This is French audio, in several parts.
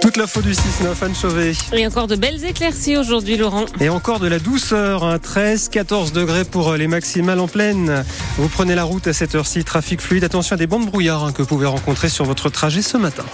Toute la faute du 6-9, Anne Chauvet. Et encore de belles éclaircies aujourd'hui, Laurent. Et encore de la douceur, hein, 13, 14 degrés pour les maximales en pleine. Vous prenez la route à cette heure-ci, trafic fluide. Attention à des bandes brouillard hein, que vous pouvez rencontrer sur votre trajet ce matin.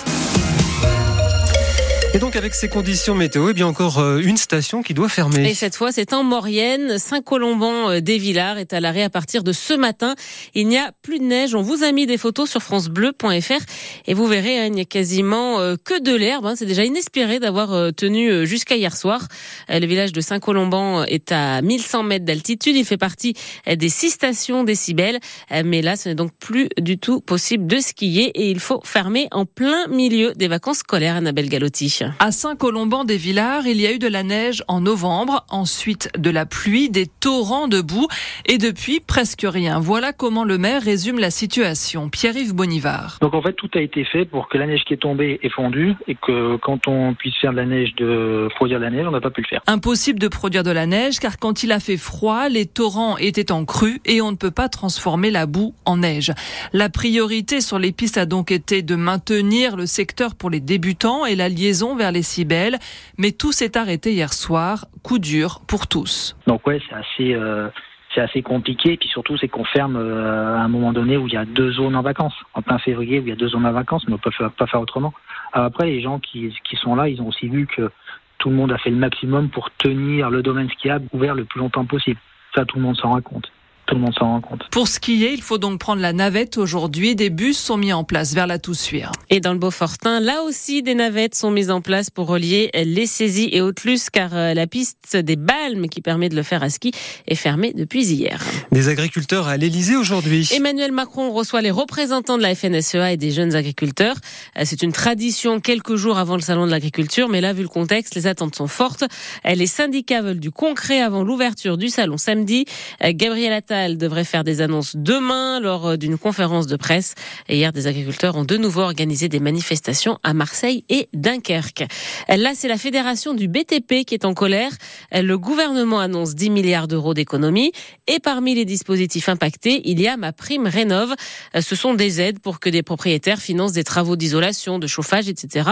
Et donc avec ces conditions météo, eh bien encore euh, une station qui doit fermer. Et cette fois, c'est en Maurienne. Saint-Colomban euh, est à l'arrêt à partir de ce matin. Il n'y a plus de neige. On vous a mis des photos sur francebleu.fr et vous verrez, hein, il n'y a quasiment euh, que de l'herbe. Hein. C'est déjà inespéré d'avoir tenu jusqu'à hier soir. Le village de Saint-Colomban est à 1100 mètres d'altitude. Il fait partie des six stations décibels. Mais là, ce n'est donc plus du tout possible de skier et il faut fermer en plein milieu des vacances scolaires, Annabelle Galotti. À Saint-Colomban-des-Villars, il y a eu de la neige en novembre, ensuite de la pluie, des torrents de boue et depuis presque rien. Voilà comment le maire résume la situation. Pierre-Yves Bonivard. Donc en fait, tout a été fait pour que la neige qui est tombée est fondue et que quand on puisse faire de la neige, de produire de la neige, on n'a pas pu le faire. Impossible de produire de la neige car quand il a fait froid, les torrents étaient en crue et on ne peut pas transformer la boue en neige. La priorité sur les pistes a donc été de maintenir le secteur pour les débutants et la liaison vers les Cibelles, mais tout s'est arrêté hier soir, coup dur pour tous. Donc ouais, c'est assez euh, assez compliqué. Et puis surtout, c'est qu'on ferme euh, à un moment donné où il y a deux zones en vacances. En plein février, où il y a deux zones en vacances, mais on peut pas faire autrement. après, les gens qui, qui sont là, ils ont aussi vu que tout le monde a fait le maximum pour tenir le domaine skiable ouvert le plus longtemps possible. Ça, tout le monde s'en rend compte tout le monde s'en rend compte. Pour skier, il faut donc prendre la navette aujourd'hui. Des bus sont mis en place vers la Toussuire. Et dans le Beaufortin, là aussi, des navettes sont mises en place pour relier les saisies et Haute-Luce, car euh, la piste des Balmes, qui permet de le faire à ski, est fermée depuis hier. Des agriculteurs à l'Elysée aujourd'hui. Emmanuel Macron reçoit les représentants de la FNSEA et des jeunes agriculteurs. Euh, c'est une tradition quelques jours avant le salon de l'agriculture, mais là, vu le contexte, les attentes sont fortes. Euh, les syndicats veulent du concret avant l'ouverture du salon samedi. Gabriel Attal elle devrait faire des annonces demain lors euh, d'une conférence de presse. Et hier, des agriculteurs ont de nouveau organisé des manifestations à Marseille et Dunkerque. Là, c'est la fédération du BTP qui est en colère. Le gouvernement annonce 10 milliards d'euros d'économies. Et parmi les dispositifs impactés, il y a ma prime rénove. Ce sont des aides pour que des propriétaires financent des travaux d'isolation, de chauffage, etc.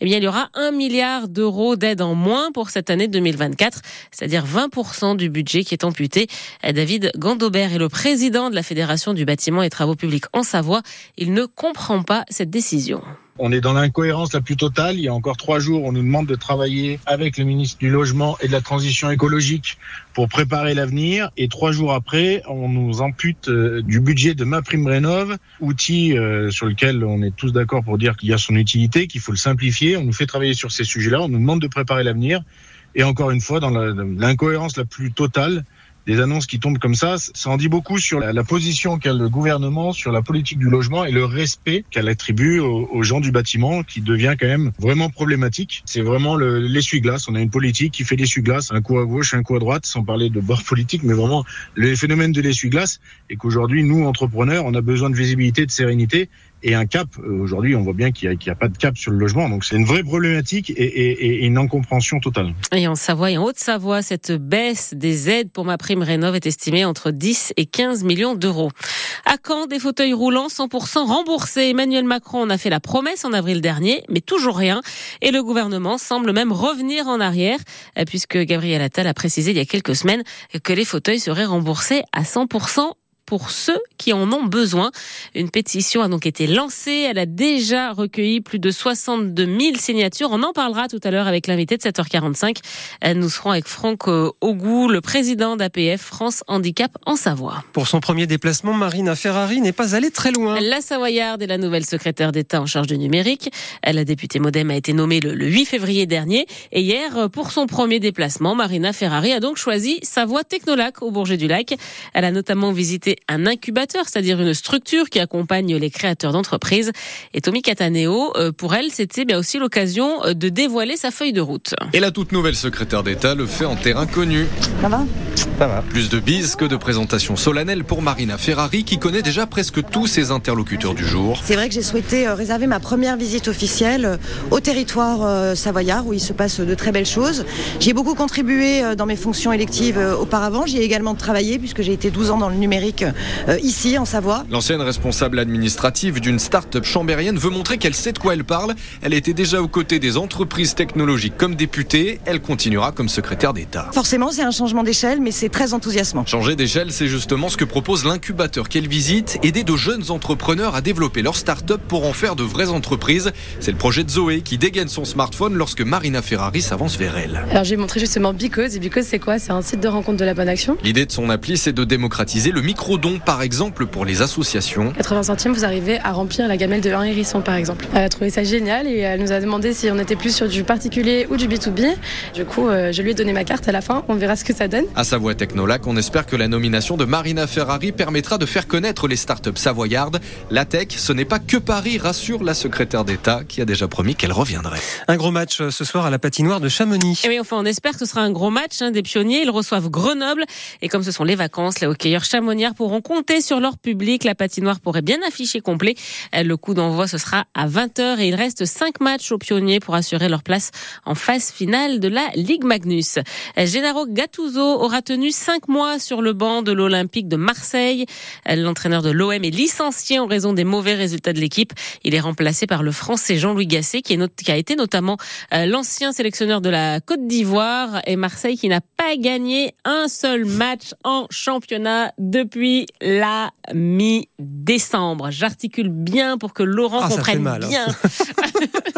Eh bien, il y aura 1 milliard d'euros d'aide en moins pour cette année 2024, c'est-à-dire 20% du budget qui est amputé. David Gando Aubert est le président de la Fédération du bâtiment et travaux publics en Savoie. Il ne comprend pas cette décision. On est dans l'incohérence la plus totale. Il y a encore trois jours, on nous demande de travailler avec le ministre du Logement et de la Transition écologique pour préparer l'avenir. Et trois jours après, on nous ampute euh, du budget de ma prime rénov, outil euh, sur lequel on est tous d'accord pour dire qu'il y a son utilité, qu'il faut le simplifier. On nous fait travailler sur ces sujets-là. On nous demande de préparer l'avenir. Et encore une fois, dans l'incohérence la plus totale, des annonces qui tombent comme ça, ça en dit beaucoup sur la, position qu'a le gouvernement sur la politique du logement et le respect qu'elle attribue aux, gens du bâtiment qui devient quand même vraiment problématique. C'est vraiment l'essuie-glace. On a une politique qui fait l'essuie-glace, un coup à gauche, un coup à droite, sans parler de bord politique, mais vraiment le phénomène de l'essuie-glace et qu'aujourd'hui, nous, entrepreneurs, on a besoin de visibilité, de sérénité et un cap. Euh, aujourd'hui, on voit bien qu'il n'y a, pas de cap sur le logement. Donc c'est une vraie problématique et, une incompréhension totale. Et en Savoie et en Haute-Savoie, cette baisse des aides pour ma prime rénov est estimée entre 10 et 15 millions d'euros. À quand des fauteuils roulants 100% remboursés Emmanuel Macron en a fait la promesse en avril dernier, mais toujours rien. Et le gouvernement semble même revenir en arrière, euh, puisque Gabriel Attal a précisé il y a quelques semaines que les fauteuils seraient remboursés à 100% pour ceux qui en ont besoin. Une pétition a donc été lancée. Elle a déjà recueilli plus de 62 000 signatures. On en parlera tout à l'heure avec l'invité de 7h45. Nous serons avec Franck euh, Augou, le président d'APF France Handicap en Savoie. Pour son premier déplacement, Marina Ferrari n'est pas allée très loin. La Savoyarde est la nouvelle secrétaire d'État en charge du numérique. La députée Modem a été nommée le 8 février dernier. Et hier, pour son premier déplacement, Marina Ferrari a donc choisi Savoie Technolac au Bourget du Lac. Elle a notamment visité un incubateur, c'est-à-dire une structure qui accompagne les créateurs d'entreprises. Et Tommy Cataneo, euh, pour elle, c'était bien aussi l'occasion de dévoiler sa feuille de route. Et la toute nouvelle secrétaire d'État le fait en terrain connu. Ça va? Ça va. Plus de bises que de présentations solennelles pour Marina Ferrari qui connaît déjà presque tous ses interlocuteurs du jour. C'est vrai que j'ai souhaité euh, réserver ma première visite officielle euh, au territoire savoyard où il se passe de très belles choses. J'ai beaucoup contribué dans mes fonctions électives auparavant. J'y ai également travaillé puisque j'ai été 12 ans dans le numérique ici en Savoie. L'ancienne responsable administrative d'une start-up chambérienne veut montrer qu'elle sait de quoi elle parle. Elle était déjà aux côtés des entreprises technologiques comme députée. Elle continuera comme secrétaire d'État. Forcément, c'est un changement d'échelle, mais c'est très enthousiasmant. Changer d'échelle, c'est justement ce que propose l'incubateur qu'elle visite, aider de jeunes entrepreneurs à développer leur start-up pour en faire de vraies entreprises. C'est le projet de Zoé qui dégaine son smartphone lorsque Marina Ferrari s'avance vers elle. Alors j'ai montré justement Because. Et Because, c'est quoi? C'est un site de rencontre de la bonne action? L'idée de son appli, c'est de démocratiser le micro-don, par exemple, pour les associations. 80 centimes, vous arrivez à remplir la gamelle de un hérisson, par exemple. Elle a trouvé ça génial et elle nous a demandé si on était plus sur du particulier ou du B2B. Du coup, euh, je lui ai donné ma carte à la fin. On verra ce que ça donne. À Savoie Technolac, on espère que la nomination de Marina Ferrari permettra de faire connaître les startups savoyardes. La tech, ce n'est pas que Paris, rassure la secrétaire d'État qui a déjà promis qu'elle reviendrait. Un gros match euh, ce soir à la patinoire de Chamonix. Et oui, enfin, on espère que ce sera un gros match hein, des pionniers. Ils reçoivent Grenoble. Et comme ce sont les vacances, les hockeyeurs chamoniards pourront compter sur leur public. La patinoire pourrait bien afficher complet. Euh, le coup d'envoi, ce sera à 20h et il reste 5 matchs aux pionniers pour assurer leur place en phase finale de la Ligue Magnus. Gennaro Gattuso aura tenu 5 mois sur le banc de l'Olympique de Marseille. L'entraîneur de l'OM est licencié en raison des mauvais résultats de l'équipe. Il est remplacé par le Français Jean-Louis Gasset qui, a été notamment euh, l'ancien sélectionneur de la Côte d'Ivoire et Marseille qui n'a pas gagné un seul match en championnat depuis la mi-décembre. J'articule bien pour que Laurent Ah, ça comprenne fait mal, hein. bien.